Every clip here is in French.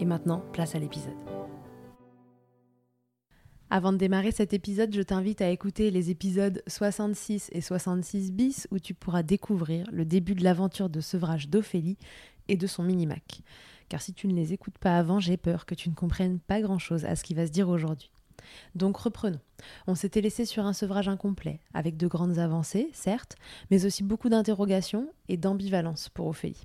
Et maintenant, place à l'épisode. Avant de démarrer cet épisode, je t'invite à écouter les épisodes 66 et 66 bis où tu pourras découvrir le début de l'aventure de sevrage d'Ophélie et de son mini-mac car si tu ne les écoutes pas avant, j'ai peur que tu ne comprennes pas grand-chose à ce qui va se dire aujourd'hui. Donc reprenons. On s'était laissé sur un sevrage incomplet, avec de grandes avancées, certes, mais aussi beaucoup d'interrogations et d'ambivalence pour Ophélie.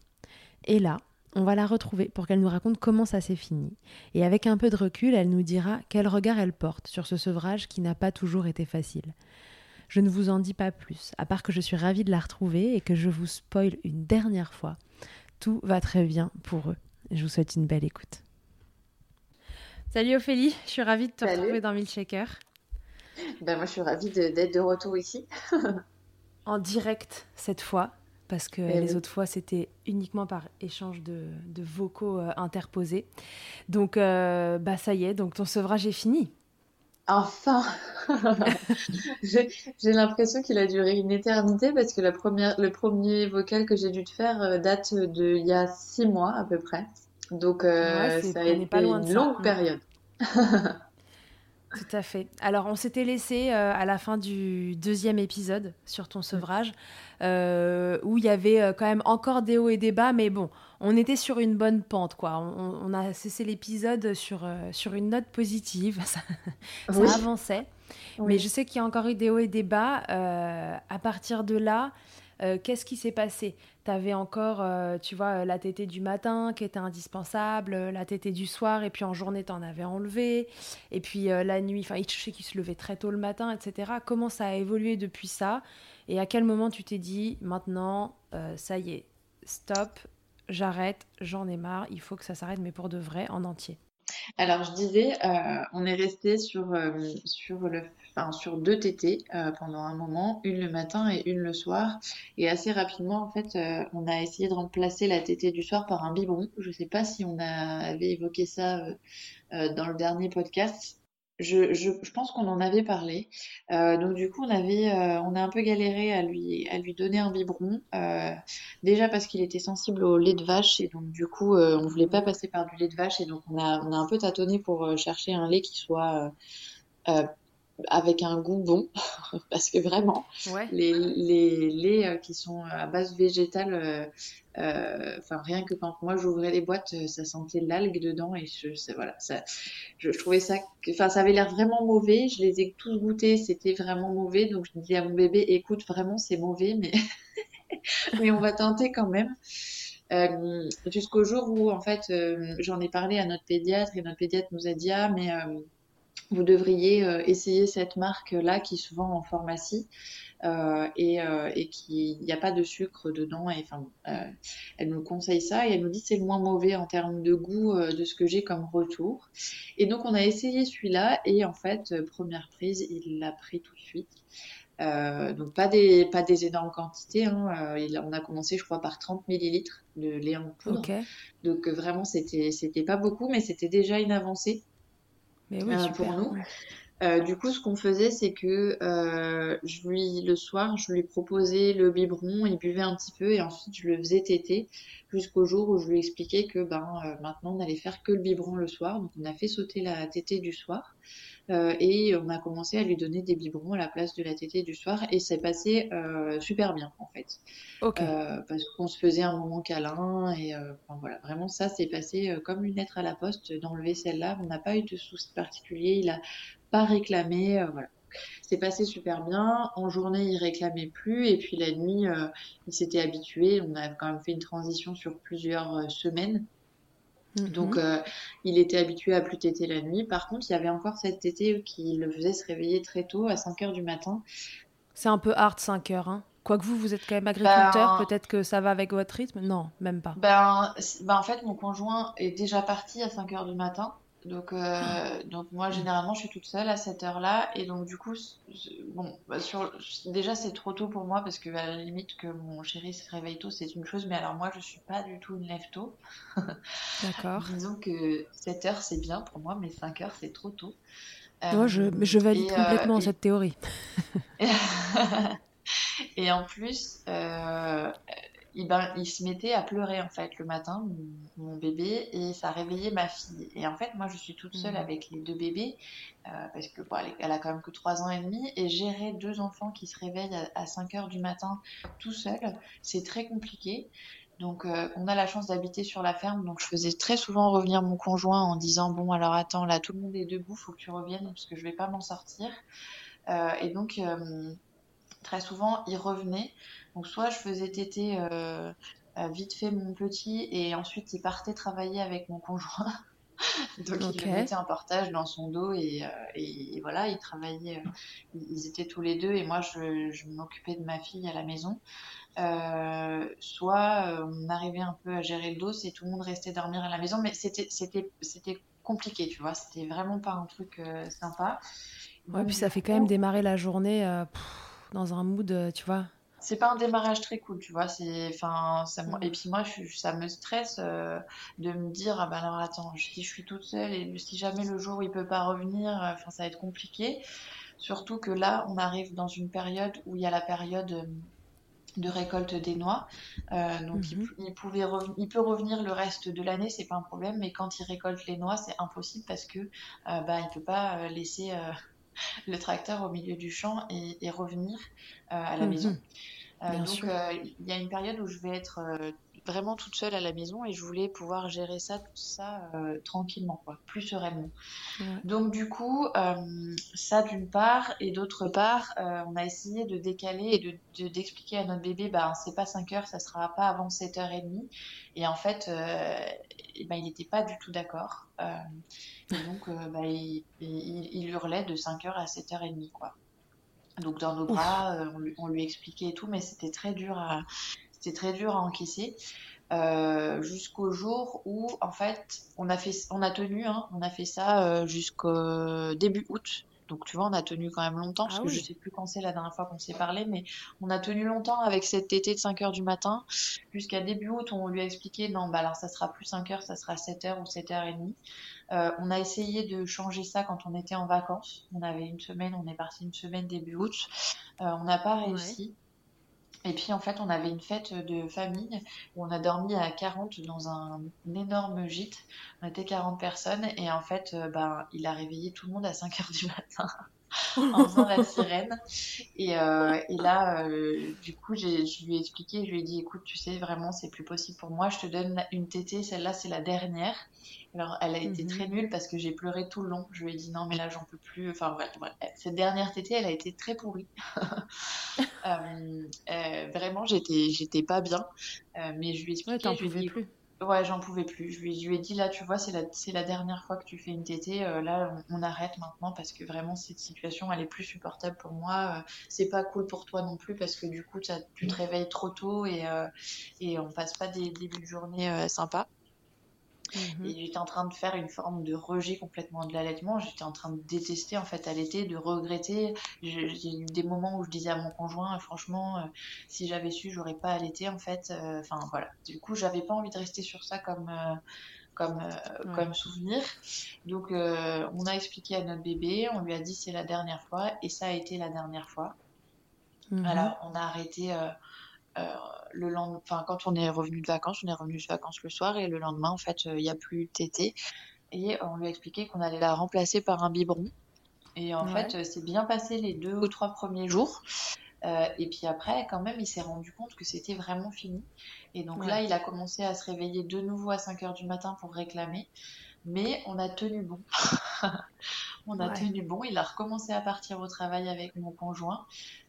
Et là, on va la retrouver pour qu'elle nous raconte comment ça s'est fini. Et avec un peu de recul, elle nous dira quel regard elle porte sur ce sevrage qui n'a pas toujours été facile. Je ne vous en dis pas plus, à part que je suis ravie de la retrouver et que je vous spoil une dernière fois. Tout va très bien pour eux. Je vous souhaite une belle écoute. Salut Ophélie, je suis ravie de te retrouver dans Milkshaker. Ben moi, je suis ravie d'être de, retour ici. en direct cette fois, parce que les autres fois, c'était uniquement par échange de, vocaux euh, interposés. Donc, euh, bah ça y est, donc ton sevrage est fini. Enfin J'ai l'impression qu'il a duré une éternité parce que la première, le premier vocal que j'ai dû te faire euh, date de il y a six mois à peu près. Donc euh, ça a été une longue période. Tout à fait. Alors, on s'était laissé euh, à la fin du deuxième épisode sur ton sevrage, euh, où il y avait quand même encore des hauts et des bas, mais bon, on était sur une bonne pente, quoi. On, a cessé l'épisode sur, sur une note positive, ça, avançait. Mais je sais qu'il y a encore eu des hauts et des bas. à partir de là, euh, qu'est-ce qui s'est passé? Tu avais encore, euh, tu vois, euh, la tétée du matin qui était indispensable, la tétée du soir, et puis en journée, tu en avais enlevé. Et puis la nuit, enfin, je sais qu'il se levait très tôt le matin, etc. Comment ça a évolué depuis ça? Et à quel moment tu t'es dit, maintenant, ça y est, stop, j'arrête, j'en ai marre, il faut que ça s'arrête, mais pour de vrai, en entier? Alors, je disais, on est resté sur, sur le sur deux tétés euh, pendant un moment, une le matin et une le soir. Et assez rapidement, en fait, euh, on a essayé de remplacer la tétée du soir par un biberon. Je ne sais pas si on avait évoqué ça euh, dans le dernier podcast. Je, je, je pense qu'on en avait parlé. donc du coup, on avait, on a un peu galéré à lui, à lui donner un biberon. déjà parce qu'il était sensible au lait de vache et donc du coup, on voulait pas passer par du lait de vache et donc on a, on a un peu tâtonné pour chercher un lait qui soit avec un goût bon, parce que vraiment, les, les laits euh, qui sont à base végétale, euh, euh, enfin rien que quand moi j'ouvrais les boîtes, ça sentait l'algue dedans et je, voilà, ça, je, trouvais ça, enfin ça avait l'air vraiment mauvais. Je les ai tous goûtés, c'était vraiment mauvais, donc je dis à mon bébé, écoute, vraiment c'est mauvais, mais mais on va tenter quand même. jusqu'au jour où en fait j'en ai parlé à notre pédiatre et notre pédiatre nous a dit ah mais vous devriez euh, essayer cette marque-là qui se vend en pharmacie euh, et, euh, et qui n'y a pas de sucre dedans. Et, enfin, elle nous conseille ça et elle nous dit c'est le moins mauvais en termes de goût de ce que j'ai comme retour. Et donc on a essayé celui-là et en fait, première prise, il l'a pris tout de suite. donc pas des pas des énormes quantités. Hein. on a commencé, je crois, par 30 millilitres de lait en poudre. Donc vraiment, c'était c'était pas beaucoup, mais c'était déjà une avancée. Mais oui, pour super. nous. Euh, du coup, ce qu'on faisait, c'est que euh, je lui, le soir, je lui proposais le biberon, il buvait un petit peu et ensuite je le faisais téter jusqu'au jour où je lui expliquais que ben euh, maintenant on allait faire que le biberon le soir. Donc on a fait sauter la tétée du soir et on a commencé à lui donner des biberons à la place de la tétée du soir et c'est passé super bien en fait. Parce qu'on se faisait un moment câlin et enfin, voilà, vraiment ça s'est passé comme une lettre à la poste d'enlever celle-là. On n'a pas eu de soucis particuliers, il a pas réclamé, euh, voilà. C'est passé super bien. En journée, il réclamait plus et puis la nuit, euh, il s'était habitué. On a quand même fait une transition sur plusieurs euh, semaines. Donc, Mhm. euh, il était habitué à plus téter la nuit. Par contre, il y avait encore cette tétée qui le faisait se réveiller très tôt, à 5 heures du matin. C'est un peu hard 5 heures. Hein. Quoique vous, vous êtes quand même agriculteur, Ben, peut-être que ça va avec votre rythme? Non, même pas. Ben, ben, en fait, mon conjoint est déjà parti à 5 heures du matin. Donc, euh, donc moi, généralement, je suis toute seule à cette heure-là. Et donc, du coup, bon, bah, sur, déjà, c'est trop tôt pour moi parce que, à la limite, que mon chéri se réveille tôt, c'est une chose. Mais alors, moi, je suis pas du tout une lève-tôt. D'accord. Disons que 7 heures, c'est bien pour moi, mais 5 heures, c'est trop tôt. Moi, je, Euh, je valide et, euh, complètement et- cette théorie. Et en plus, il, ben, il se mettait à pleurer en fait le matin, mon, mon bébé, et ça réveillait ma fille. Et en fait, moi, je suis toute seule Mhm. avec les deux bébés, euh, parce que bon, elle, a quand même que 3 ans et demi, et gérer deux enfants qui se réveillent à, à 5 heures du matin tout seul, c'est très compliqué. Donc, euh, on a la chance d'habiter sur la ferme, donc je faisais très souvent revenir mon conjoint en disant, bon, alors attends, là, tout le monde est debout, faut que tu reviennes, parce que je vais pas m'en sortir. Euh, et donc, euh, très souvent, il revenait. Donc, soit je faisais téter euh, euh, vite fait mon petit et ensuite il partait travailler avec mon conjoint. Donc, il le mettait en portage dans son dos et, euh, et voilà, ils travaillaient. ils étaient tous les deux et moi, je, je m'occupais de ma fille à la maison. Euh, soit on arrivait un peu à gérer le dos et tout le monde restait dormir à la maison, mais c'était compliqué, tu vois. C'était vraiment pas un truc euh, sympa. Ouais, Donc, puis ça fait quand même démarrer la journée euh, pff, dans un mood, tu vois. C'est pas un démarrage très cool, tu vois. C'est, enfin, ça, me- Mm. et puis moi, je, ça me stresse euh, de me dire, ah ben alors attends, si je suis toute seule et si jamais le jour où il peut pas revenir, euh, enfin, ça va être compliqué. Surtout que là, on arrive dans une période où il y a la période euh, de récolte des noix. Euh, donc, il, Mhm. il pouvait il peut revenir le reste de l'année, c'est pas un problème. Mais quand il récolte les noix, c'est impossible parce que, euh, bah, il peut pas laisser euh, le tracteur au milieu du champ et, et revenir euh, à la maison. Mhm. Euh, Bien donc, euh, il y a une période où je vais être euh, vraiment toute seule à la maison et je voulais pouvoir gérer ça, tout ça euh, tranquillement, quoi, plus sereinement. Donc, du coup, euh, ça d'une part, et d'autre part, euh, on a essayé de décaler et de, de- d'expliquer à notre bébé, bah, c'est pas 5 heures, ça sera pas avant 7h30. Et en fait, ben, il n'était pas du tout d'accord. Et donc, bah, il, il- il hurlait de 5h à 7h30, quoi. Donc dans nos bras, on, lui, on lui expliquait et tout, mais c'était très dur à, c'était très dur à encaisser. Euh, jusqu'au jour où, en fait, on a fait, on a tenu, hein, on a fait ça euh, jusqu'au début août. Donc tu vois, on a tenu quand même longtemps, parce Ah que je sais plus quand c'est la dernière fois qu'on s'est parlé, mais on a tenu longtemps avec cette tétée de 5 heures du matin. Jusqu'à début août, on lui a expliqué, non, bah alors ça sera plus 5 heures, ça sera 7 heures ou 7h30. Euh, on a essayé de changer ça quand on était en vacances. On avait une semaine, on est parti une semaine début août. Euh, on n'a pas Ouais. Et puis en fait, on avait une fête de famille où on a dormi à 40 dans un, énorme gîte. On était 40 personnes et en fait, euh, ben, il a réveillé tout le monde à 5 heures du matin en faisant la sirène. Et, euh, et là, euh, du coup, je lui ai expliqué, je lui ai dit, écoute, tu sais, vraiment, c'est plus possible pour moi. Je te donne une tétée, celle-là, c'est la dernière. Alors, elle a été Mhm. très nulle parce que j'ai pleuré tout le long. Je lui ai dit, non, mais là, j'en peux plus. Enfin, bref, bref. Cette dernière tétée, elle a été très pourrie. Euh, vraiment, j'étais, pas bien. Mais je lui ai Ouais, expliqué, t'en pouvais plus. Ouais, j'en pouvais plus. Je lui, je lui ai dit là, tu vois, c'est la, c'est la dernière fois que tu fais une tétée. euh, là, on, on arrête maintenant parce que vraiment cette situation, elle est plus supportable pour moi. euh, c'est pas cool pour toi non plus parce que du coup, tu te réveilles trop tôt et, euh, et on passe pas des débuts de journée sympas. Mhm. Et j'étais en train de faire une forme de rejet complètement de l'allaitement. J'étais en train de détester en fait allaiter, de regretter. J'ai eu des moments où je disais à mon conjoint, euh, franchement, euh, si j'avais su, j'aurais pas allaité en fait. Euh, Enfin voilà. Du coup, j'avais pas envie de rester sur ça comme euh, comme, comme souvenir. Donc, on a expliqué à notre bébé, on lui a dit c'est la dernière fois, et ça a été la dernière fois. Mhm. Alors, on a arrêté le lendemain, enfin, quand on est revenu de vacances, on est revenu de vacances le soir, et le lendemain, en fait, il n'y a plus tété. Et on lui a expliqué qu'on allait la remplacer par un biberon. Et en fait, c'est bien passé les deux ou trois premiers jours. Euh, et puis après, quand même, il s'est rendu compte que c'était vraiment fini. Et donc là, il a commencé à se réveiller de nouveau à 5 heures du matin pour réclamer. Mais on a tenu bon. on a tenu bon. Il a recommencé à partir au travail avec mon conjoint.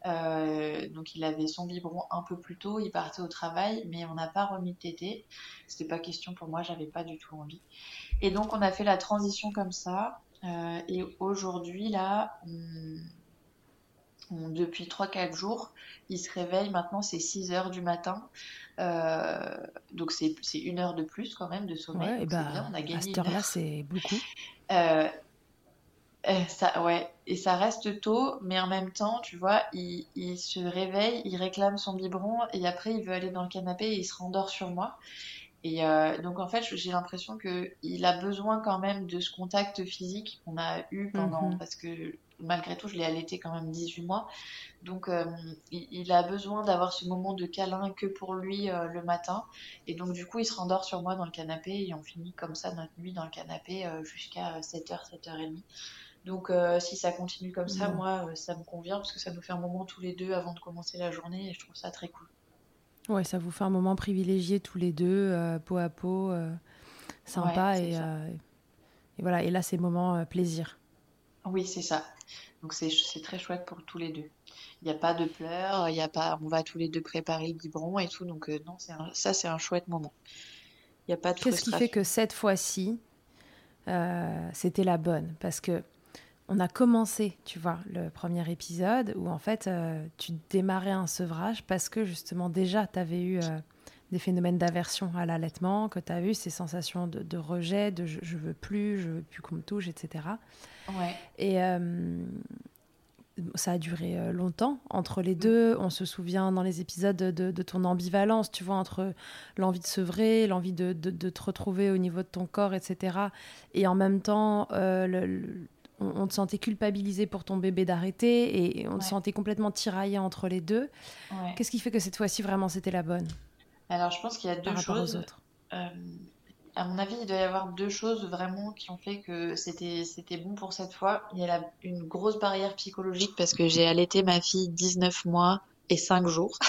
Euh, donc il avait son biberon un peu plus tôt. Il partait au travail, mais on n'a pas remis de tété. C'était pas question pour moi. J'avais pas du tout envie. Et donc on a fait la transition comme ça. Euh, et aujourd'hui, là, on depuis 3-4 jours. Il se réveille, maintenant c'est 6 heures du matin. Euh, donc c'est une heure de plus quand même de sommeil. Ouais, et bah, bien, on a gagné à cette heure-là, c'est beaucoup. Euh, euh, ça, ouais, et ça reste tôt, mais en même temps, tu vois, il, il, se réveille, il réclame son biberon, et après il veut aller dans le canapé et il se rendort sur moi. Et donc en fait, j'ai l'impression qu'il a besoin quand même de ce contact physique qu'on a eu pendant, mhm. parce que malgré tout, je l'ai allaité quand même 18 mois. Donc, euh, il, a besoin d'avoir ce moment de câlin que pour lui euh, le matin. Et donc, du coup, il se rendort sur moi dans le canapé et on finit comme ça notre nuit dans le canapé euh, jusqu'à 7h, 7h30. Donc, si ça continue comme ça, moi, ça me convient parce que ça nous fait un moment tous les deux avant de commencer la journée et je trouve ça très cool. Ouais, ça vous fait un moment privilégié tous les deux, peau à peau, sympa et, et, voilà. Et là, c'est moment plaisir. Oui, c'est ça. Donc c'est très chouette pour tous les deux. Il n'y a pas de pleurs, il y a pas, on va tous les deux préparer le biberon et tout. Donc euh, non, ça c'est un chouette moment. Il y a pas de Qu'est-ce qui fait que cette fois-ci, euh, c'était la bonne? Parce que on a commencé, tu vois, le premier épisode où en fait euh, tu démarrais un sevrage parce que justement déjà tu avais eu des phénomènes d'aversion à l'allaitement, que tu as eu ces sensations de, rejet, de je, je, veux plus, je veux plus qu'on me touche, etc. Et euh, ça a duré euh, longtemps entre les deux. On se souvient dans les épisodes de, ton ambivalence, tu vois, entre l'envie de sevrer, l'envie de, te retrouver au niveau de ton corps, etc. Et en même temps, euh, on, te sentait culpabilisé pour ton bébé d'arrêter et on te sentait complètement tiraillé entre les deux. Qu'est-ce qui fait que cette fois-ci, vraiment, c'était la bonne? Alors, je pense qu'il y a deux choses. Aux autres à mon avis, il doit y avoir deux choses vraiment qui ont fait que c'était c'était bon pour cette fois. Il y a une grosse barrière psychologique parce que j'ai allaité ma fille 19 mois et 5 jours.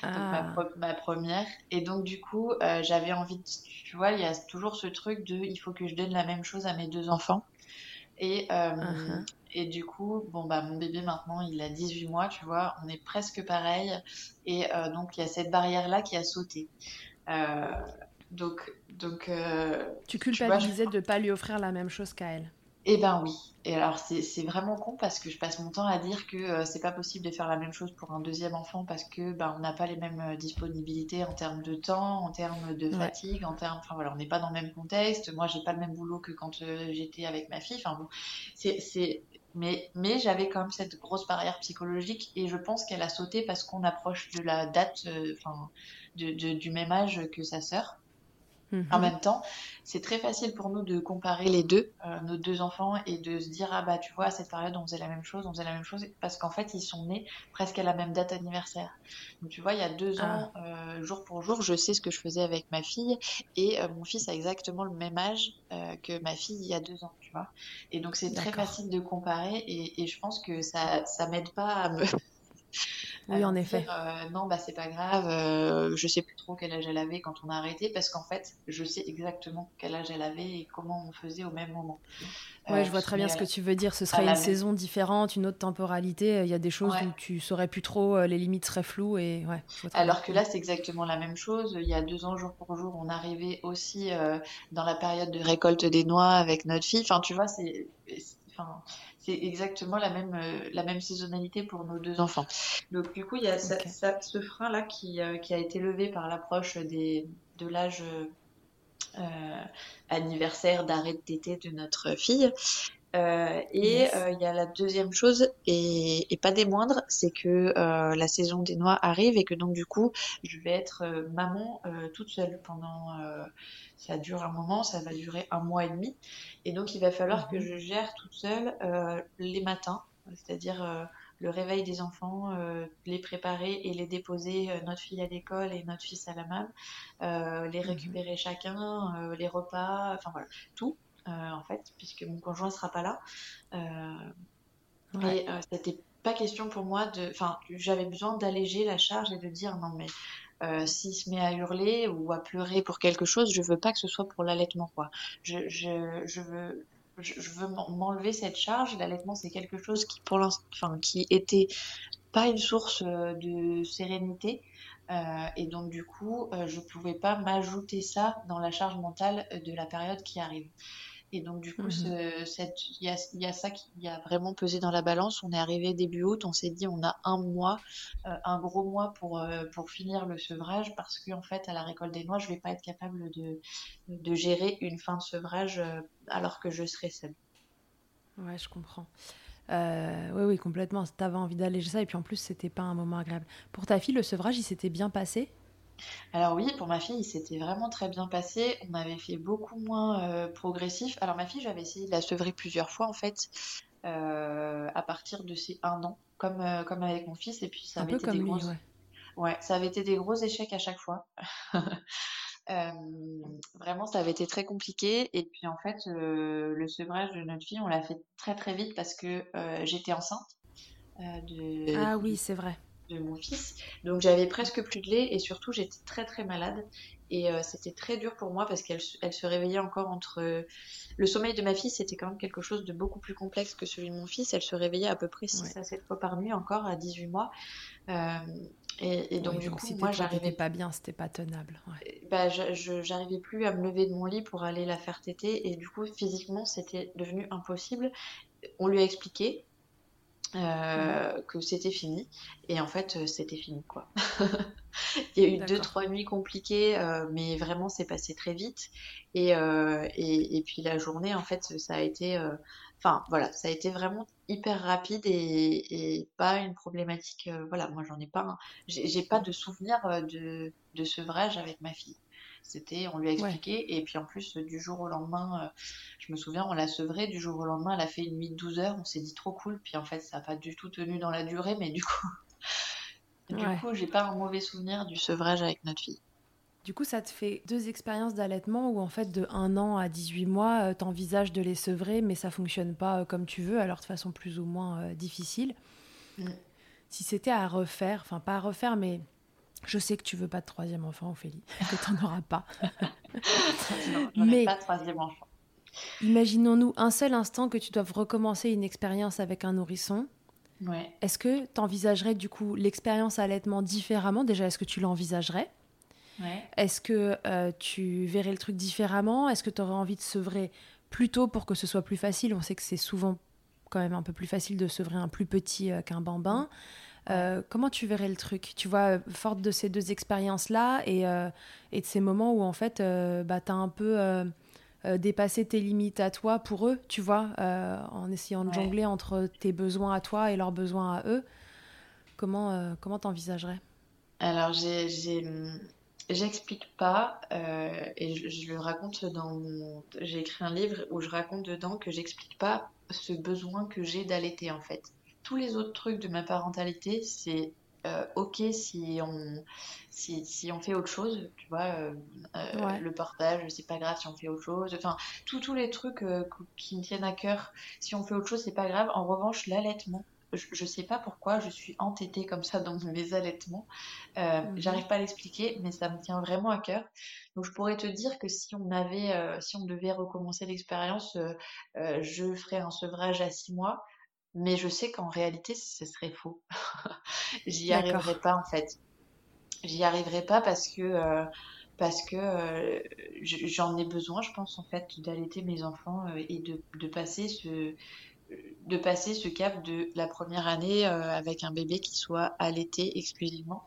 Ah. ma, première. Et donc, du coup, euh, j'avais envie de. Tu vois, il y a toujours ce truc de il faut que je donne la même chose à mes deux enfants. Et, euh, uh-huh. et du coup, bon, bah, mon bébé maintenant, il a 18 mois, tu vois, on est presque pareil. Et euh, donc, il y a cette barrière-là qui a sauté. Donc, donc. Euh, tu culpabilisais de ne pas lui offrir la même chose qu'à elle. Eh ben oui. Et alors c'est vraiment con parce que je passe mon temps à dire que euh, c'est pas possible de faire la même chose pour un deuxième enfant parce que ben on n'a pas les mêmes euh, disponibilités en termes de temps, en termes de fatigue, en termes, enfin voilà, on n'est pas dans le même contexte. Moi j'ai pas le même boulot que quand j'étais avec ma fille. Enfin bon, c'est mais, mais j'avais quand même cette grosse barrière psychologique et je pense qu'elle a sauté parce qu'on approche de la date, enfin, de, du même âge que sa sœur. En mhm. même temps, c'est très facile pour nous de comparer les deux, euh, nos deux enfants, et de se dire ah bah tu vois à cette période on faisait la même chose, on faisait la même chose, parce qu'en fait ils sont nés presque à la même date anniversaire. Donc tu vois il y a deux ans, ah. euh, jour pour jour, je sais ce que je faisais avec ma fille, et euh, mon fils a exactement le même âge que ma fille il y a deux ans, tu vois. Et donc c'est très facile de comparer, et, et, je pense que ça ça m'aide pas à me oui, en effet. Euh, non, bah c'est pas grave. Euh, je sais plus trop quel âge elle avait quand on a arrêté parce qu'en fait, je sais exactement quel âge elle avait et comment on faisait au même moment. Ouais, je vois très bien ce que tu veux dire. Ce serait une saison différente, une autre temporalité. Il y a des choses où tu saurais plus trop, euh, les limites seraient floues et ouais. Alors que là, c'est exactement la même chose. Il y a deux ans, jour pour jour, on arrivait aussi dans la période de récolte des noix avec notre fille. Enfin, tu vois, c'est, enfin, c'est exactement la même, euh, la même saisonnalité pour nos deux enfants. Donc du coup, il y a ce frein-là qui, euh, qui, a été levé par l'approche de l'âge euh, anniversaire d'arrêt de tété de notre fille. Euh, et euh, il y a la deuxième chose, et, et pas des moindres, c'est que euh, la saison des noix arrive et que donc du coup, je vais être maman toute seule pendant... ça dure un moment, ça va durer un mois et demi. Et donc il va falloir que mhm. je gère toute seule les matins, c'est-à-dire le réveil des enfants, les préparer et les déposer, notre fille à l'école et notre fils à la malle, les mhm. récupérer chacun, les repas, enfin voilà, tout. Euh, en fait, puisque mon conjoint sera pas là. Euh, et euh, c'était pas question pour moi de. Enfin, j'avais besoin d'alléger la charge et de dire non, mais s'il se met à hurler ou à pleurer pour quelque chose, je veux pas que ce soit pour l'allaitement, quoi. Je, je, je veux. Je, veux m'enlever cette charge. L'allaitement, c'est quelque chose qui, pour l'instant, enfin, qui était pas une source de sérénité. et donc, du coup, je pouvais pas m'ajouter ça dans la charge mentale de la période qui arrive. Et donc, du coup, mhm. il y, a, y, a, ça qui a vraiment pesé dans la balance. On est arrivé début août, on s'est dit on a un mois, euh, un gros mois pour, euh, pour finir le sevrage parce qu'en en fait, à la récolte des noix, je vais pas être capable de, de gérer une fin de sevrage euh, alors que je serai seule. Ouais, je comprends. oui, oui, complètement. Tu avais envie d'alléger ça et puis en plus, c'était pas un moment agréable. Pour ta fille, le sevrage, il s'était bien passé? Alors oui, pour ma fille, c'était vraiment très bien passé. On avait fait beaucoup moins euh, progressif. Alors ma fille, j'avais essayé de la sevrer plusieurs fois en fait, euh, à partir de ses un an, comme, euh, comme avec mon fils. Et puis ça avait été des gros... ouais. ça avait été des gros échecs à chaque fois. vraiment, ça avait été très compliqué. Et puis en fait, le sevrage de notre fille, on l'a fait très très vite parce que j'étais enceinte. De... Ah oui, c'est vrai de mon fils. Donc j'avais presque plus de lait et surtout j'étais très très malade. Et euh, c'était très dur pour moi parce qu'elle elle se réveillait encore entre... Le sommeil de ma fille, c'était quand même quelque chose de beaucoup plus complexe que celui de mon fils. Elle se réveillait à peu près 6 à 7 fois par nuit encore à 18 mois. Euh, et, donc du coup, moi j'arrivais pas bien, c'était pas tenable. Bah, je j'arrivais plus à me lever de mon lit pour aller la faire téter et du coup physiquement c'était devenu impossible. On lui a expliqué, euh, que c'était fini. Et en fait, euh, c'était fini, quoi. Il y a eu deux, trois nuits compliquées, euh, mais vraiment, c'est passé très vite. Et, et, et, puis la journée, en fait, ça a été... Enfin, voilà, ça a été vraiment hyper rapide et, et pas une problématique... voilà, moi, j'en ai pas... J'ai pas de souvenir de, de sevrage avec ma fille. C'était, on lui a expliqué, et puis en plus, du jour au lendemain, euh, je me souviens, on l'a sevrée, du jour au lendemain, elle a fait une nuit de 12 heures, on s'est dit trop cool, puis en fait, ça n'a pas du tout tenu dans la durée, mais du coup, du coup, j'ai pas un mauvais souvenir du sevrage avec notre fille. Du coup, ça te fait deux expériences d'allaitement où, en fait, de 1 an à 18 mois, euh, tu envisages de les sevrer, mais ça fonctionne pas euh, comme tu veux, alors de façon plus ou moins difficile. Mm. Si c'était à refaire, enfin, pas à refaire, mais je sais que tu veux pas de troisième enfant, Ophélie, que tu n'en auras pas. non, Mais pas de troisième enfant. Imaginons-nous un seul instant que tu doives recommencer une expérience avec un nourrisson. Ouais. Est-ce que tu envisagerais du coup l'expérience allaitement différemment? Déjà, est-ce que tu l'envisagerais? Ouais. Est-ce que euh, tu verrais le truc différemment? Est-ce que tu aurais envie de sevrer plus tôt pour que ce soit plus facile? On sait que c'est souvent quand même un peu plus facile de sevrer un plus petit euh, qu'un bambin. Euh, comment tu verrais le truc? Tu vois, forte de ces deux expériences-là et, euh, et, de ces moments où en fait, euh, bah, tu as un peu dépassé tes limites à toi pour eux, tu vois, en essayant de jongler entre tes besoins à toi et leurs besoins à eux. Comment comment t'envisagerais? Alors, J'explique pas, et je, le raconte dans mon... J'ai écrit un livre où je raconte dedans que j'explique pas ce besoin que j'ai d'allaiter en fait tous les autres trucs de ma parentalité, c'est euh, ok si on, si, si, on fait autre chose, tu vois, euh, euh, le portage, c'est pas grave si on fait autre chose, enfin, tous les trucs qui me tiennent à cœur, si on fait autre chose, c'est pas grave. En revanche, l'allaitement, je, sais pas pourquoi je suis entêtée comme ça dans mes allaitements, mhm. j'arrive pas à l'expliquer, mais ça me tient vraiment à cœur. Donc je pourrais te dire que si on avait, si on devait recommencer l'expérience, je ferais un sevrage à six mois. Mais je sais qu'en réalité, ce serait faux. J'y arriverai pas en fait. J'y arriverai pas parce que euh, parce que euh, j'en ai besoin, je pense en fait, d'allaiter mes enfants euh, et de, de, passer ce de passer ce cap de la première année euh, avec un bébé qui soit allaité exclusivement.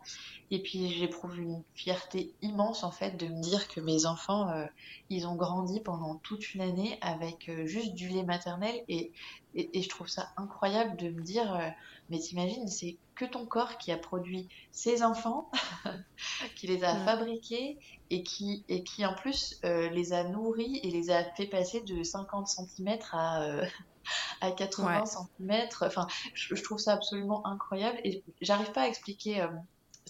Et puis j'éprouve une fierté immense en fait de me dire que mes enfants, euh, ils ont grandi pendant toute une année avec euh, juste du lait maternel. Et, et, je trouve ça incroyable de me dire, mais t'imagines, c'est que ton corps qui a produit ces enfants, qui les a fabriqués et qui, et qui en plus les a nourris et les a fait passer de 50 cm à à 80 cm. Enfin, je, trouve ça absolument incroyable. Et j'arrive pas à expliquer euh,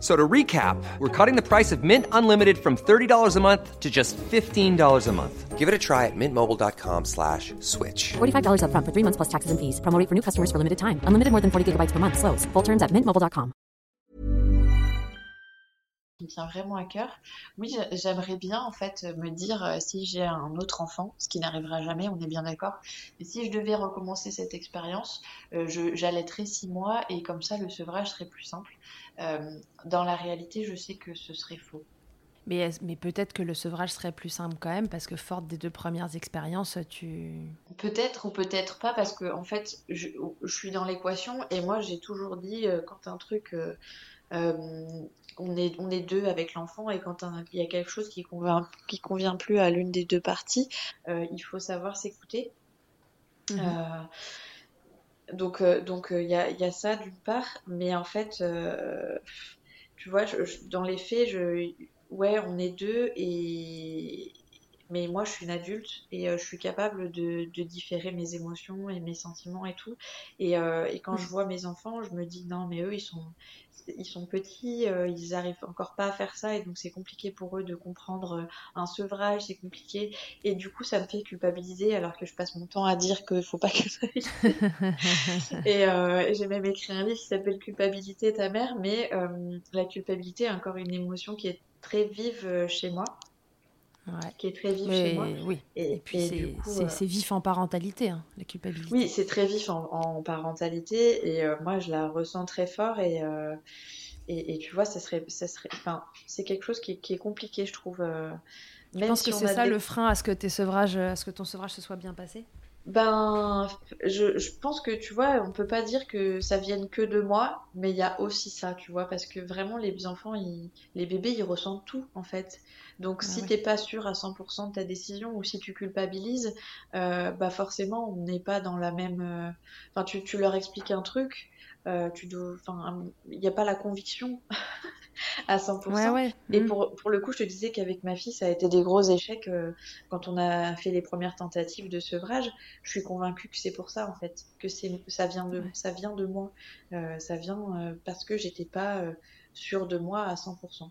So to recap, we're cutting the price of Mint Unlimited from $30 a month to just $15 a month. Give it a try at mintmobile.com slash switch. $45 up front for three months plus taxes and fees. Promoting for new customers for limited time. Unlimited more than 40 gigabytes per month. Slows. Full terms at mintmobile.com. me tient vraiment à cœur. Oui, j'aimerais bien en fait me dire euh, si j'ai un autre enfant, ce qui n'arrivera jamais, on est bien d'accord. Et si je devais recommencer cette expérience, euh, j'allaiterais six mois et comme ça le sevrage serait plus simple. Euh, dans la réalité, je sais que ce serait faux. Mais, mais peut-être que le sevrage serait plus simple quand même, parce que forte des deux premières expériences, tu... Peut-être ou peut-être pas, parce que en fait, je, suis dans l'équation, et moi j'ai toujours dit, euh, quand un truc... Euh, on, est, on est deux avec l'enfant, et quand il y a quelque chose qui convient, qui convient plus à l'une des deux parties, il faut savoir s'écouter. Mmh donc, euh, donc euh, il y, a, y, a, ça d'une part, mais en fait, euh, tu vois, dans les faits, je, ouais, on est deux et mais moi je suis une adulte et je suis capable de, de, différer mes émotions et mes sentiments et tout. Et, et, quand je vois mes enfants, je me dis non mais eux ils sont ils sont petits, euh, ils arrivent encore pas à faire ça et donc c'est compliqué pour eux de comprendre euh, un sevrage, c'est compliqué. Et du coup ça me fait culpabiliser alors que je passe mon temps à dire qu'il faut pas et, euh, et j'ai même écrit un livre qui s'appelle Culpabilité ta mère, mais la culpabilité est encore une émotion qui est très vive chez moi qui est très vif chez moi. Oui. Et, puis euh, c'est vif en parentalité, hein, la culpabilité. Oui, c'est très vif en, parentalité et euh, moi je la ressens très fort et, euh, et, tu vois, ça serait, ça serait, enfin, c'est quelque chose qui, qui, est compliqué, je trouve. je pense que c'est ça le frein à ce que tes sevrages, à ce que ton sevrage se soit bien passé? Ben, je, je, pense que tu vois, on peut pas dire que ça vienne que de moi, mais il y a aussi ça, tu vois, parce que vraiment les enfants, ils, les bébés, ils ressentent tout en fait. Donc, ah si tu t'es pas sûr à 100% de ta décision ou si tu culpabilises, euh, bah forcément, on n'est pas dans la même. Euh, enfin, tu, tu, leur expliques un truc, euh, tu dois. Enfin, il n'y a pas la conviction à 100%. Et mm. pour, pour le coup, je te disais qu'avec ma fille, ça a été des gros échecs quand on a fait les premières tentatives de sevrage. Je suis convaincue que c'est pour ça, en fait, que c'est ça vient de ça vient de moi, ça vient parce que j'étais pas sûre de moi à 100%.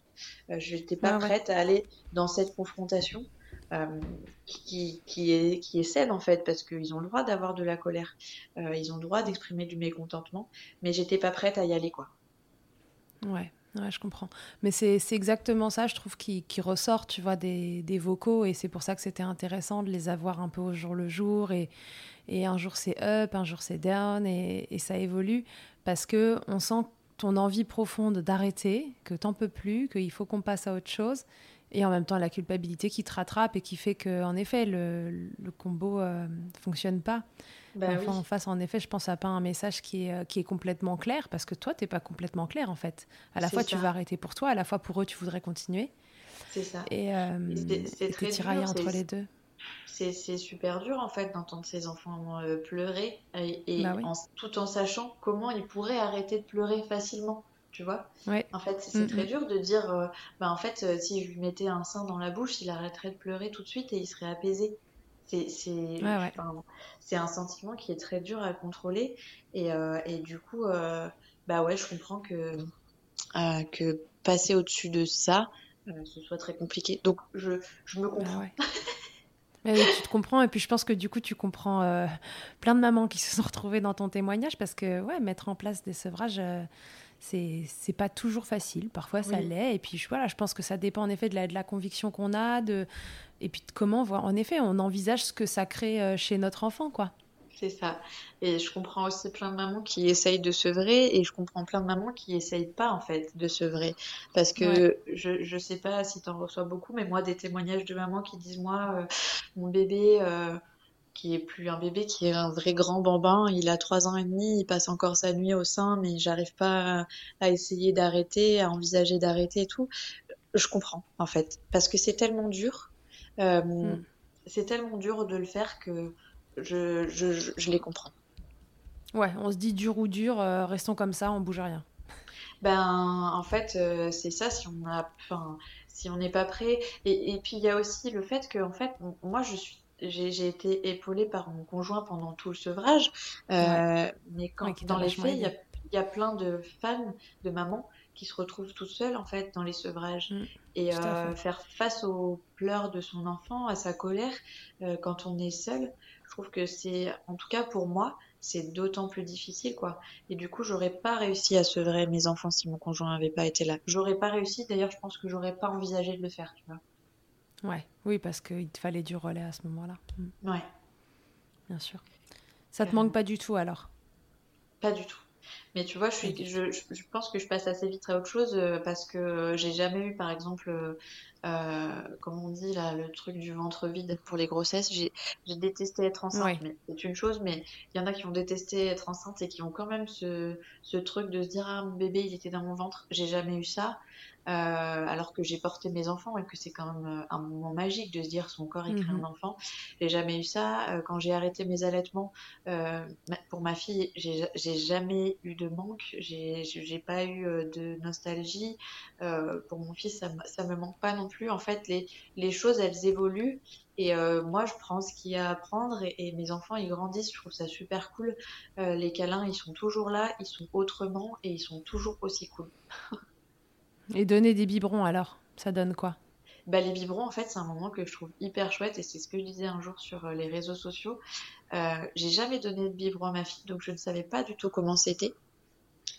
Euh, je n'étais pas prête à aller dans cette confrontation euh, qui, qui, est, qui est saine en fait, parce qu'ils ont le droit d'avoir de la colère, euh, ils ont le droit d'exprimer du mécontentement, mais j'étais pas prête à y aller quoi. Ouais. Ouais, je comprends. Mais c'est exactement ça, je trouve, qui, qui ressort, tu vois, des, des vocaux. Et c'est pour ça que c'était intéressant de les avoir un peu au jour le jour. Et, et un jour c'est up, un jour c'est down. Et, et, ça évolue. Parce que on sent ton envie profonde d'arrêter, que t'en peux plus, qu'il faut qu'on passe à autre chose, et en même temps la culpabilité qui te rattrape et qui fait que, en effet, le, le combo euh, fonctionne pas. Bah enfin, En face, en effet, je pense à pas un message qui est, euh, qui est complètement clair, parce que toi, t'es pas complètement clair, en fait. À la fois, tu vas arrêter pour toi, à la fois, pour eux, tu voudrais continuer. C'est ça. Et euh, c'est tiraillé entre les deux c'est super dur en fait d'entendre ces enfants euh, pleurer et, bah tout en sachant comment ils pourraient arrêter de pleurer facilement. Tu vois? En fait, c'est très dur de dire, euh, bah, en fait, euh, si je lui mettais un sein dans la bouche, il arrêterait de pleurer tout de suite et il serait apaisé. C'est un sentiment qui est très dur à contrôler et, et du coup, bah ouais, je comprends que, que passer au-dessus de ça, ce soit très compliqué. Donc, je, je me bah tu te comprends, et puis je pense que du coup, tu comprends euh, plein de mamans qui se sont retrouvées dans ton témoignage parce que, ouais, mettre en place des sevrages, euh, c'est c'est pas toujours facile. Parfois, ça l'est. Et puis, voilà, je pense que ça dépend en effet de la, de la conviction qu'on a, de, et puis de comment, en effet, on envisage ce que ça crée euh, chez notre enfant, quoi. C'est ça. Et je comprends aussi plein de mamans qui essayent de sevrer et je comprends plein de mamans qui essayent pas en fait de sevrer. Parce que je, je sais pas si tu en reçois beaucoup, mais moi des témoignages de mamans qui disent moi, euh, mon bébé, euh, qui est plus un bébé, qui est un vrai grand bambin. Il a trois ans et demi, il passe encore sa nuit au sein, mais j'arrive pas à, essayer d'arrêter, à envisager d'arrêter et tout. Je comprends, en fait, parce que c'est tellement dur. Euh, mm. C'est tellement dur de le faire que je, je, je, les comprends. Ouais, on se dit dur ou dur, euh, restons comme ça, on bouge rien. Ben, en fait, euh, c'est ça si on a, si on n'est pas prêt. Et, et puis il y a aussi le fait que, en fait, moi, je suis j'ai été épaulée par mon conjoint pendant tout le sevrage. Euh, mais quand, dans les faits, il y a, y a, plein de femmes, de mamans, qui se retrouvent toutes seules en fait dans les sevrages. Mm. et euh, faire face aux pleurs de son enfant, à sa colère, euh, quand on est seul, je trouve que c'est, en tout cas pour moi, c'est d'autant plus difficile quoi. Et du coup, j'aurais pas réussi à sevrer mes enfants si mon conjoint n'avait pas été là. J'aurais pas réussi. D'ailleurs, je pense que j'aurais pas envisagé de le faire, tu vois. Ouais, oui, parce qu'il te fallait du relais à ce moment-là. Ouais. Bien sûr. Ça te manque pas du tout alors? Pas du tout. Mais tu vois, je, suis, je, je, pense que je passe assez vite à autre chose euh, parce que j'ai jamais eu, par exemple, euh, euh, comme on dit là, le truc du ventre vide pour les grossesses. J'ai détesté être enceinte, c'est une chose, mais il y en a qui ont détesté être enceinte et qui ont quand même ce, ce truc de se dire ah mon bébé il était dans mon ventre. J'ai jamais eu ça. Euh, alors que j'ai porté mes enfants et que c'est quand même euh, un moment magique de se dire son corps écrit mhm. un enfant. J'ai jamais eu ça. Euh, quand j'ai arrêté mes allaitements, pour ma fille, j'ai jamais eu de manque, j'ai pas eu de nostalgie. pour mon fils, ça, ça me manque pas non plus. En fait, les, les choses, elles évoluent. Et moi, je prends ce qu'il y a à apprendre et, et, mes enfants, ils grandissent. Je trouve ça super cool. les câlins, ils sont toujours là, ils sont autrement et ils sont toujours aussi cool. Et donner des biberons alors, ça donne quoi? Bah, les biberons, en fait, c'est un moment que je trouve hyper chouette et c'est ce que je disais un jour sur euh, les réseaux sociaux. Euh, j'ai jamais donné de biberon à ma fille, donc je ne savais pas du tout comment c'était.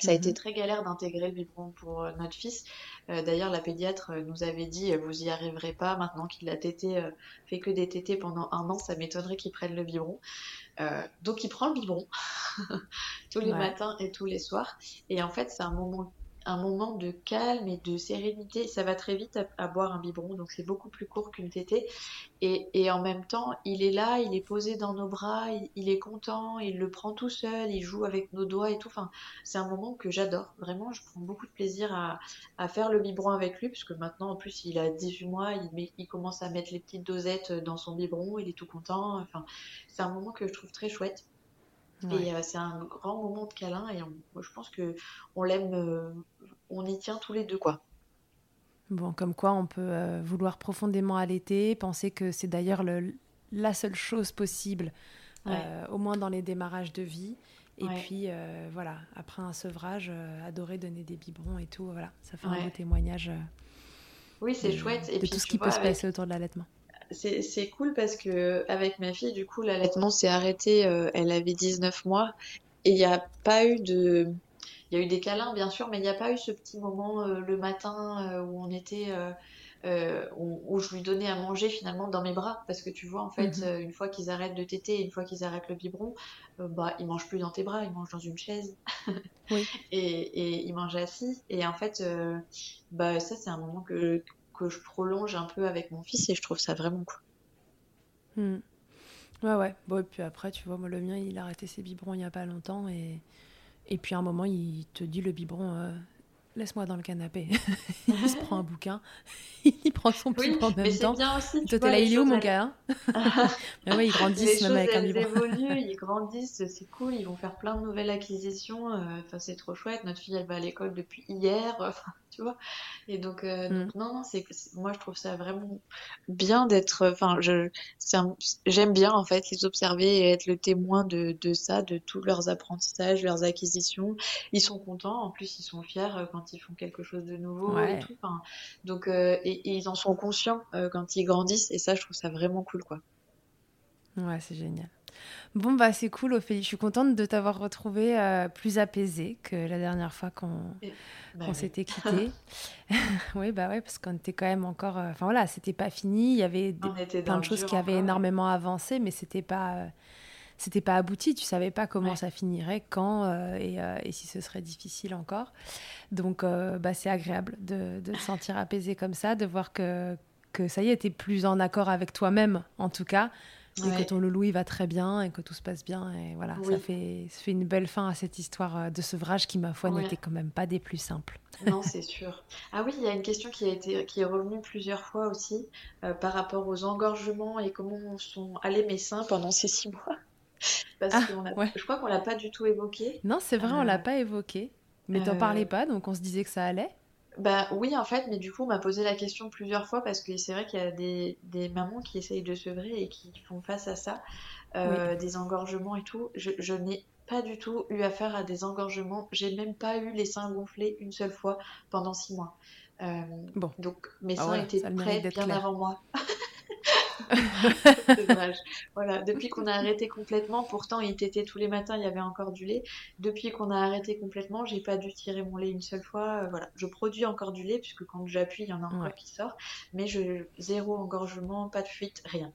Ça a été mhm. très galère d'intégrer le biberon pour euh, notre fils. D'ailleurs, la pédiatre nous avait dit vous y arriverez pas maintenant qu'il a tété, fait que des tétés pendant un an, ça m'étonnerait qu'il prenne le biberon. donc il prend le biberon tous les matins et tous les soirs. Et en fait, c'est un moment un moment de calme et de sérénité. Ça va très vite à, boire un biberon, donc c'est beaucoup plus court qu'une tétée. Et, en même temps, il est là, il est posé dans nos bras, il, est content, il le prend tout seul, il joue avec nos doigts et tout. Enfin, c'est un moment que j'adore. Vraiment, je prends beaucoup de plaisir à, faire le biberon avec lui, parce que maintenant, en plus, il a 18 mois, il, il commence à mettre les petites dosettes dans son biberon, il est tout content. Enfin, c'est un moment que je trouve très chouette. Et euh, c'est un grand moment de câlin et je pense que on l'aime, euh, on y tient tous les deux quoi. Bon, comme quoi on peut euh, vouloir profondément allaiter, penser que c'est d'ailleurs la seule chose possible, au moins dans les démarrages de vie. Et puis voilà, après un sevrage, adorer donner des biberons et tout, voilà, ça fait un beau témoignage. oui, c'est chouette. Et de tout ce qui peut se passer autour de l'allaitement c'est cool parce que avec ma fille, du coup, l'allaitement s'est arrêté. Euh, elle avait 19 mois et il n'y a pas eu de. Il y a eu des câlins, bien sûr, mais il n'y a pas eu ce petit moment euh, le matin euh, où on était. Où, je lui donnais à manger finalement dans mes bras parce que tu vois en fait mhm. une fois qu'ils arrêtent de téter une fois qu'ils arrêtent le biberon bah ils mangent plus dans tes bras ils mangent dans une chaise oui. et, et ils mangent assis et en fait bah ça c'est un moment que que je prolonge un peu avec mon fils et je trouve ça vraiment cool. Hmm. Ouais, ouais. Bon, et puis après, tu vois, moi, le mien, il a arrêté ses biberons il n'y a pas longtemps. Et, et puis à un moment, il te dit le biberon, euh, laisse-moi dans le canapé. il se prend un bouquin, il prend son petit en même temps. Bien aussi, Toi, t'es là, il est où mon gars Mais oui, ils grandissent même avec un biberon. Ils évoluent, ils grandissent, c'est cool, ils vont faire plein de nouvelles acquisitions. Euh, enfin, c'est trop chouette. Notre fille, elle va à l'école depuis hier, tu vois. Et donc, euh, mm. non, non, c'est moi, je trouve ça vraiment bien d'être. Enfin, je j'aime bien en fait les observer et être le témoin de, de ça, de tous leurs apprentissages, leurs acquisitions. Ils sont contents, en plus, ils sont fiers quand ils font quelque chose de nouveau et tout. donc, euh, et, ils en sont conscients euh, quand ils grandissent et ça, je trouve ça vraiment cool, quoi. Ouais, c'est génial. Bon, bah c'est cool, Ophélie. Je suis contente de t'avoir retrouvée euh, plus apaisée que la dernière fois qu'on bah s'était quitté. oui, bah ouais, parce qu'on était quand même encore. euh, Enfin voilà, c'était pas fini. Il y avait des- plein de choses qui avaient énormément avancé, mais c'était pas. euh, c'était pas abouti, tu savais pas comment Ouais. ça finirait, quand euh, et, euh, et si ce serait difficile encore. Donc euh, bah, c'est agréable de, de te sentir apaisé comme ça, de voir que, que ça y est, t'es plus en accord avec toi-même en tout cas, et que ton loulou il va très bien et que tout se passe bien. Et voilà, ça, fait, ça fait une belle fin à cette histoire euh, de sevrage qui, ma foi, Ouais. n'était quand même pas des plus simples. Non, c'est sûr. Ah oui, il y a une question qui a été, qui est revenue plusieurs fois aussi euh, par rapport aux engorgements et comment sont allés mes seins pendant ces six mois. Parce Ah, qu'on a, ouais. je crois qu'on l'a pas du tout évoqué. Non, c'est vrai, on Euh, l'a pas évoqué, mais t'en euh, parlais pas, donc on se disait que ça allait. Bah oui, en fait, mais du coup, on m'a posé la question plusieurs fois parce que c'est vrai qu'il y a des, des mamans qui essayent de sevrer et qui font face à ça, euh, des engorgements et tout. Je, je n'ai pas du tout eu affaire à des engorgements. J'ai même pas eu les seins gonflés une seule fois pendant six mois. Euh, Bon. donc mes Ah seins étaient prêts bien clair. avant moi. Voilà, depuis qu'on a arrêté complètement, pourtant il tétait tous les matins, il y avait encore du lait. Depuis qu'on a arrêté complètement, j'ai pas dû tirer mon lait une seule fois. Euh, voilà, je produis encore du lait puisque quand j'appuie, il y en a encore Ouais. qui sort, mais je zéro engorgement, pas de fuite, rien.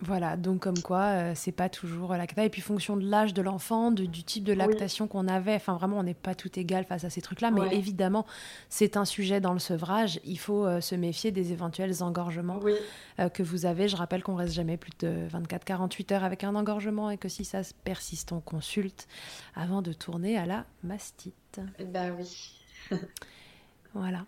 Voilà, donc comme quoi, euh, c'est pas toujours la cata. Et puis, fonction de l'âge de l'enfant, du type de lactation qu'on avait, enfin vraiment, on n'est pas tout égal face à ces trucs-là. Mais Ouais. évidemment, c'est un sujet dans le sevrage. Il faut euh, se méfier des éventuels engorgements Oui, euh, que vous avez. Je rappelle qu'on reste jamais plus de 24-48 heures avec un engorgement et que si ça persiste, on consulte avant de tourner à la mastite. bah oui. Voilà.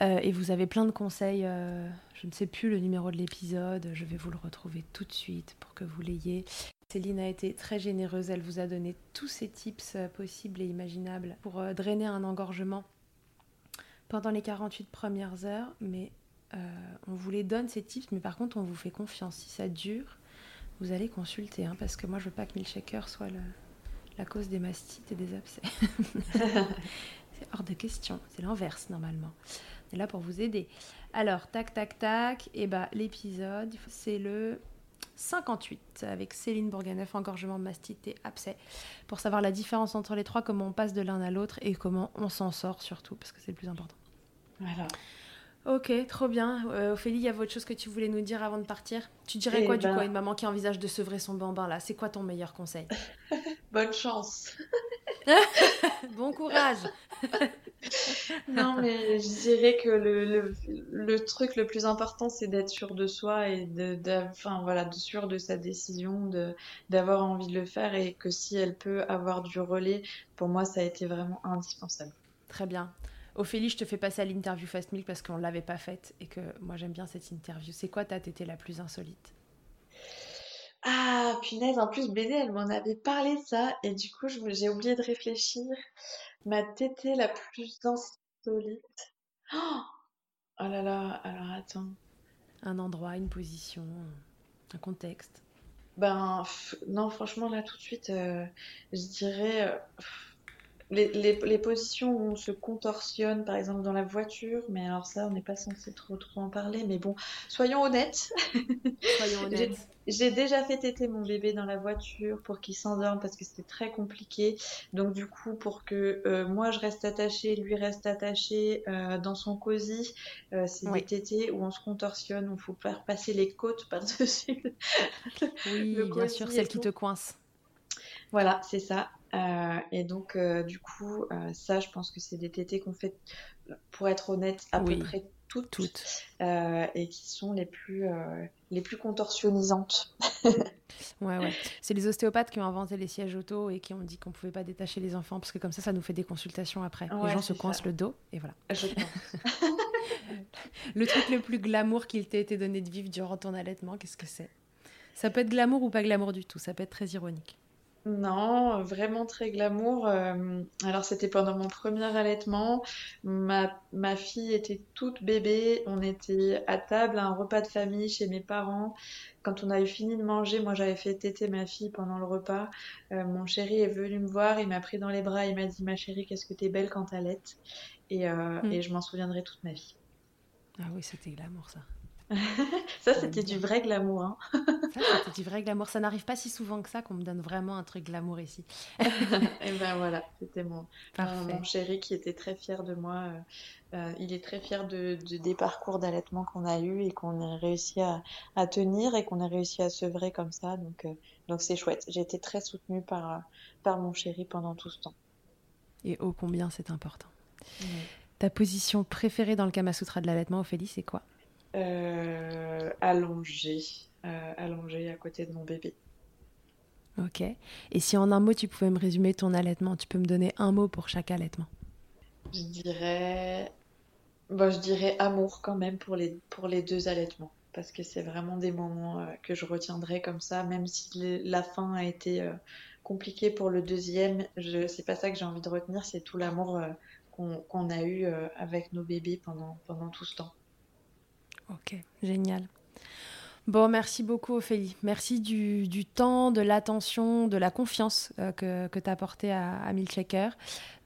Euh, et vous avez plein de conseils. euh, je ne sais plus le numéro de l'épisode. Je vais vous le retrouver tout de suite pour que vous l'ayez. Céline a été très généreuse. Elle vous a donné tous ces tips euh, possibles et imaginables pour drainer un engorgement pendant les 48 premières heures. Mais on vous les donne, ces tips. Mais par contre, on vous fait confiance. Si ça dure, vous allez consulter. hein, parce que moi, je veux pas que Milkshaker soit la cause des mastites et des abcès. C'est hors de question. C'est l'inverse normalement. Est là pour vous aider. Alors, tac, tac, tac. Et bah, l'épisode, c'est le 58 avec Céline Bourganeuf, engorgement, mastite et abcès. Pour savoir la différence entre les trois, comment on passe de l'un à l'autre et comment on s'en sort surtout, parce que c'est le plus important. Voilà. Ok, trop bien. Euh, Ophélie, il y avait autre chose que tu voulais nous dire avant de partir? Tu dirais Eh quoi du ben- coup à une maman qui envisage de sevrer son bambin là? C'est quoi ton meilleur conseil? Bonne chance. Bon courage Non, mais je dirais que le, le, le truc le plus important, c'est d'être sûr de soi et de, de- enfin, voilà, de sûr de sa décision, de, d'avoir envie de le faire et que si elle peut avoir du relais, pour moi, ça a été vraiment indispensable. Très bien. Ophélie, je te fais passer à l'interview Fast Milk parce qu'on ne l'avait pas faite et que moi j'aime bien cette interview. C'est quoi ta tétée la plus insolite? Ah, punaise, en plus, BD, elle m'en avait parlé de ça et du coup, je me- j'ai oublié de réfléchir. Ma tétée la plus insolite. Oh, oh là là, alors attends. Un endroit, une position, un contexte Ben, non, franchement, là, tout de suite, euh, je dirais euh, pff, les, les, les positions où on se contorsionne, par exemple, dans la voiture, mais alors ça, on n'est pas censé trop, trop en parler, mais bon, soyons honnêtes. Soyons J'ai honnêtes. j'ai déjà fait téter mon bébé dans la voiture pour qu'il s'endorme parce que c'était très compliqué. Donc, du coup, pour que euh, moi je reste attachée, lui reste attaché euh, dans son cosy, euh, c'est Oui. des tétés où on se contorsionne, où il faut faire passer les côtes par-dessus Oui, le bien sûr, celle qui te coince. Voilà, c'est ça. Euh, et donc, euh, du coup, euh, ça, je pense que c'est des tétés qu'on fait, pour être honnête, à Oui. peu près toutes, Toutes. et qui sont les plus, les plus contorsionnisantes. Ouais, ouais. C'est les ostéopathes qui ont inventé les sièges auto et qui ont dit qu'on pouvait pas détacher les enfants parce que comme ça, ça nous fait des consultations après. les gens se ça. coincent le dos et voilà. Je pense. Le truc le plus glamour qu'il t'ait été donné de vivre durant ton allaitement, qu'est-ce que c'est? Ça peut être glamour ou pas glamour du tout, ça peut être très ironique. Non, vraiment très glamour. Euh, alors c'était pendant mon premier allaitement. Ma, ma fille était toute bébé. On était à table à un repas de famille chez mes parents. Quand on a eu fini de manger, moi j'avais fait téter ma fille pendant le repas. Euh, mon chéri est venu me voir, il m'a pris dans les bras, il m'a dit ma chérie, qu'est-ce que t'es belle quand t'allaites? Et, euh, Mm. et je m'en souviendrai toute ma vie. Ah oui, c'était glamour ça. Ça, c'était du vrai glamour. Hein. ça, c'était du vrai glamour. Ça n'arrive pas si souvent que ça qu'on me donne vraiment un truc glamour ici. Et ben voilà, c'était mon, mon, chéri qui était très fier de moi. Euh, euh, il est très fier de, des parcours d'allaitement qu'on a eu et qu'on a réussi à, à tenir et qu'on a réussi à sevrer comme ça. Donc, euh, donc c'est chouette. J'ai été très soutenue par, par mon chéri pendant tout ce temps. Et ô combien c'est important. Ta position préférée dans le Kama Sutra de l'allaitement, Ophélie, c'est quoi? Euh, allongée, euh, allongée à côté de mon bébé. Ok. Et si en un mot tu pouvais me résumer ton allaitement, tu peux me donner un mot pour chaque allaitement Je dirais, bon, je dirais amour quand même pour les pour les deux allaitements parce que c'est vraiment des moments euh, que je retiendrai comme ça, même si la fin a été euh, compliquée pour le deuxième. Je c'est pas ça que j'ai envie de retenir, c'est tout l'amour qu'on a eu avec nos bébés pendant pendant tout ce temps. Ok, génial. Bon, merci beaucoup Ophélie. Merci du, temps, de l'attention, de la confiance euh, que, que tu as apporté à, à Milchecker,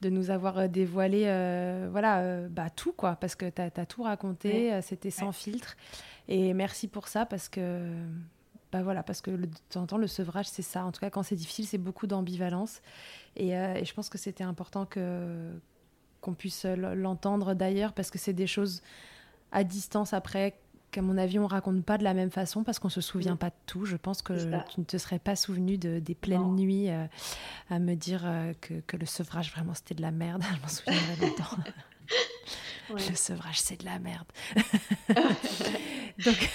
de nous avoir euh, dévoilé euh, voilà, bah, tout, quoi, parce que tu as, tout raconté, c'était sans filtre. Et merci pour ça, parce que, bah, voilà, parce que de temps en temps, le sevrage, c'est ça. En tout cas, quand c'est difficile, c'est beaucoup d'ambivalence. Et, et, je pense que c'était important qu'on puisse l'entendre d'ailleurs, parce que c'est des choses à distance après qu'à mon avis on raconte pas de la même façon parce qu'on se souvient pas de tout. Je pense que tu ne te serais pas souvenu de, des pleines nuits euh, à me dire euh, que, que, le sevrage vraiment c'était de la merde. Je m'en souviendrai longtemps. Le sevrage c'est de la merde. donc,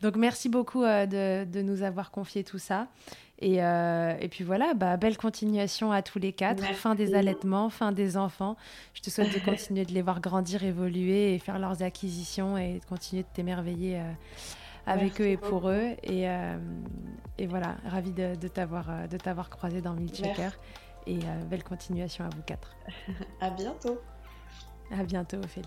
donc merci beaucoup euh, de, de, nous avoir confié tout ça. Et, euh, et, puis voilà, bah, belle continuation à tous les quatre. Fin des allaitements, fin des enfants. Je te souhaite de continuer de les voir grandir, évoluer et faire leurs acquisitions et de continuer de t'émerveiller euh, avec eux et pour eux. Et, euh, et voilà, ravi de, de t'avoir croisé dans Milchecker. Et belle continuation à vous quatre. à bientôt. À bientôt, Ophélie.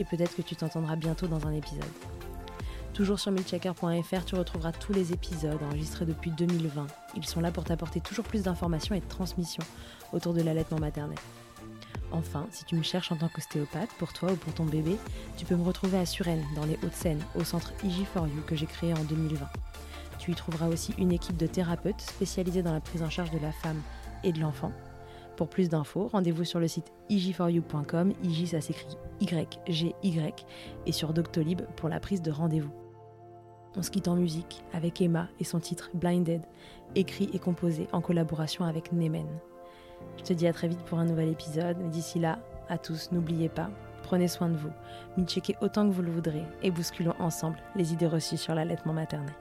et peut-être que tu t'entendras bientôt dans un épisode. Toujours sur milchecker.fr, tu retrouveras tous les épisodes enregistrés depuis 2020. Ils sont là pour t'apporter toujours plus d'informations et de transmissions autour de l'allaitement maternel. Enfin, si tu me cherches en tant qu'ostéopathe, pour toi ou pour ton bébé, tu peux me retrouver à Suresnes, dans les Hauts-de-Seine, au centre IG4U que j'ai créé en 2020. Tu y trouveras aussi une équipe de thérapeutes spécialisés dans la prise en charge de la femme et de l'enfant. Pour plus d'infos, rendez-vous sur le site ig4u.com, IG ça s'écrit Y-G-Y, et sur Doctolib pour la prise de rendez-vous. On se quitte en musique avec Emma et son titre Blinded, écrit et composé en collaboration avec Nemen. Je te dis à très vite pour un nouvel épisode, mais d'ici là, à tous, n'oubliez pas, prenez soin de vous, checkez autant que vous le voudrez et bousculons ensemble les idées reçues sur l'allaitement maternel.